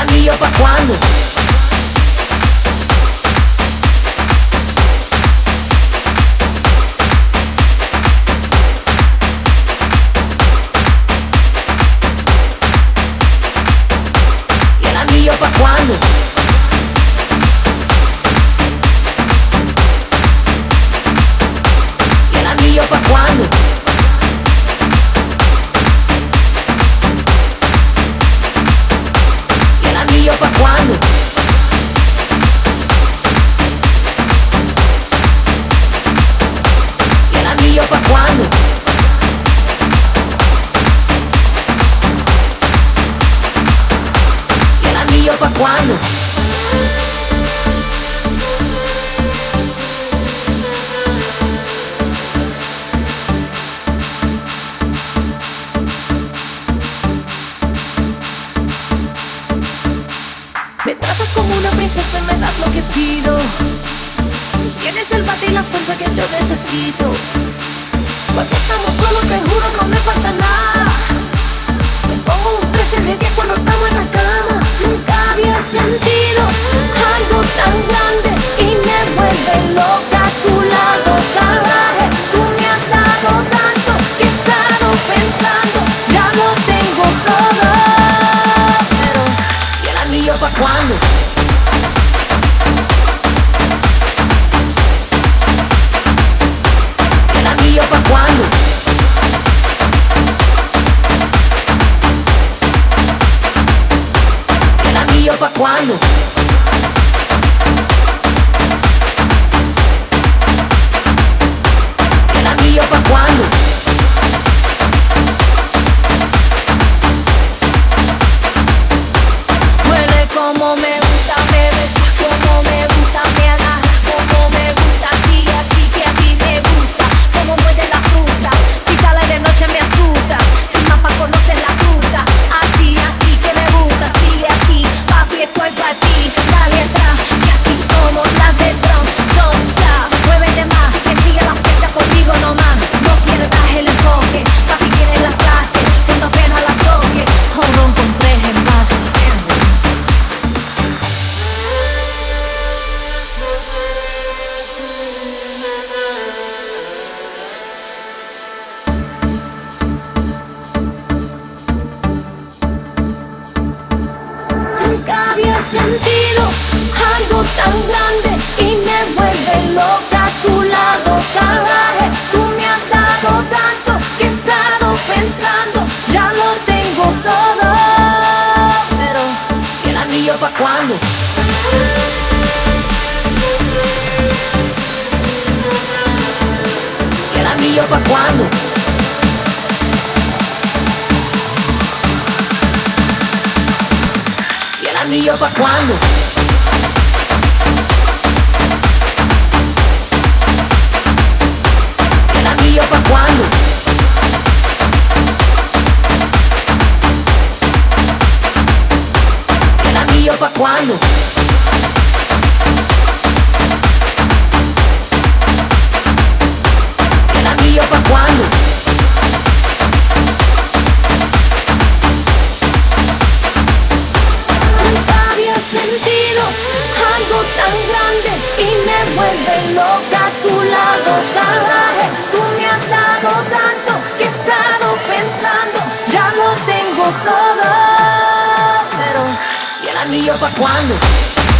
plan mío pa' cuando ¿Para cuándo? ¿Y el anillo? Me tratas como una princesa y me das lo que pido. Tienes el bate y la fuerza que yo necesito. Cuando estamos solos te juro no me falta nada. Me pongo un 13 10 cuando estamos en la cama. Nunca había sentido algo tan grande Y me vuelve loca tu lado salvaje. Tú me has dado tanto que he estado pensando Ya lo tengo todo. Pero, ¿y el anillo pa' cuándo? mano. ¿Y el anillo pa' cuándo? Duele como me algo tan grande y me vuelve loca tu lado salvaje. Tú me has dado tanto que he estado pensando, ya lo tengo todo. Pero, ¿y el anillo para cuándo? ¿Y el anillo para cuándo? anillo pa' cuándo? ¿Y el anillo pa' cuándo? El anillo pa' salvaje, eh. tú me has dado tanto que he estado pensando, ya lo tengo todo, pero ¿y el anillo para cuándo?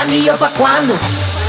anillo pa' cuando.